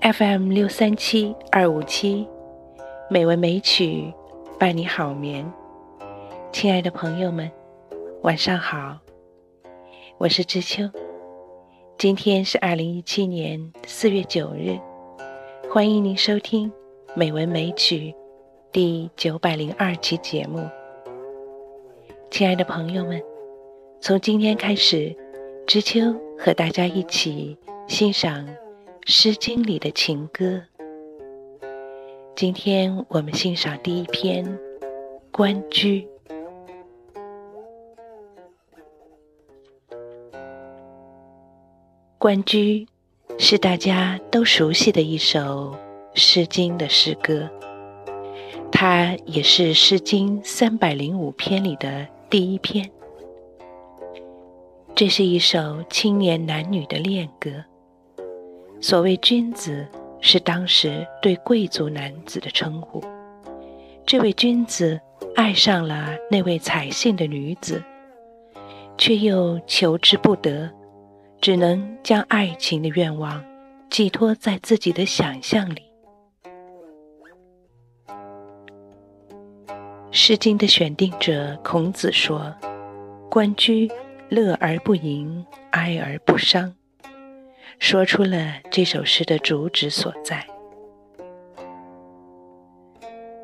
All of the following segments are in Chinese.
FM 六三七二五七，美文美曲伴你好眠。亲爱的朋友们，晚上好，我是知秋。今天是二零一七年四月九日，欢迎您收听《美文美曲》第九百零二期节目。亲爱的朋友们，从今天开始，知秋和大家一起欣赏。《诗经》里的情歌，今天我们欣赏第一篇《关雎》。《关雎》是大家都熟悉的一首《诗经》的诗歌，它也是《诗经》三百零五篇里的第一篇。这是一首青年男女的恋歌。所谓君子，是当时对贵族男子的称呼。这位君子爱上了那位采信的女子，却又求之不得，只能将爱情的愿望寄托在自己的想象里。《诗经》的选定者孔子说：“关雎，乐而不淫，哀而不伤。”说出了这首诗的主旨所在。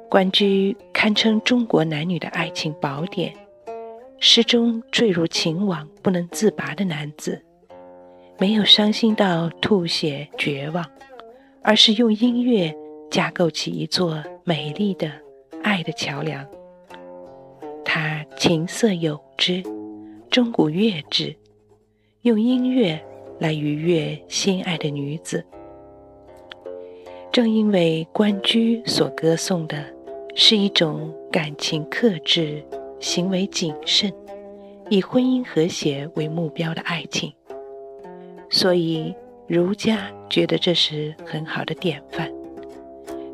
《关雎》堪称中国男女的爱情宝典。诗中坠入情网不能自拔的男子，没有伤心到吐血绝望，而是用音乐架构起一座美丽的爱的桥梁。他琴瑟友之，钟鼓乐之，用音乐。来愉悦心爱的女子。正因为关雎所歌颂的是一种感情克制、行为谨慎、以婚姻和谐为目标的爱情，所以儒家觉得这是很好的典范，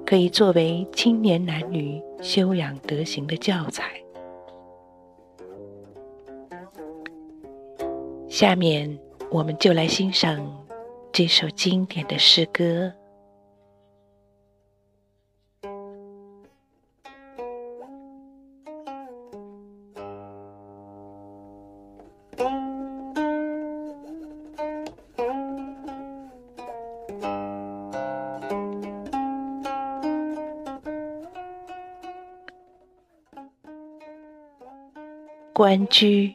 可以作为青年男女修养德行的教材。下面。我们就来欣赏这首经典的诗歌《关雎》。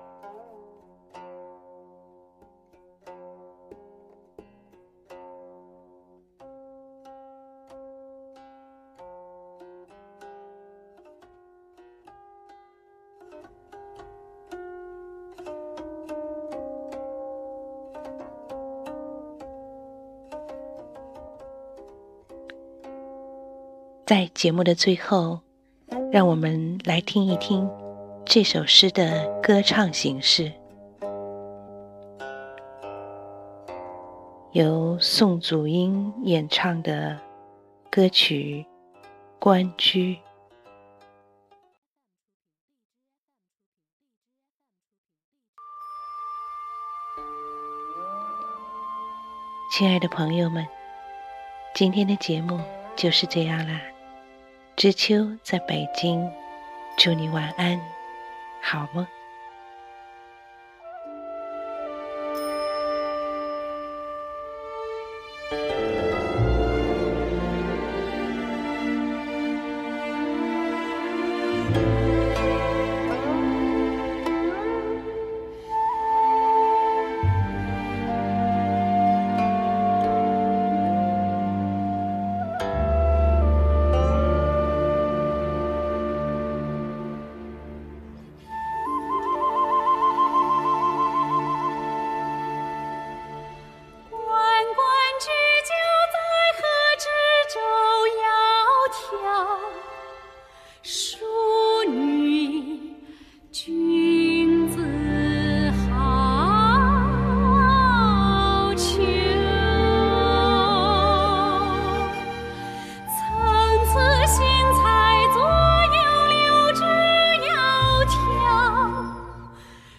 在节目的最后，让我们来听一听这首诗的歌唱形式，由宋祖英演唱的歌曲《关雎》。亲爱的朋友们，今天的节目就是这样啦。知秋在北京，祝你晚安，好梦。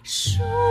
说。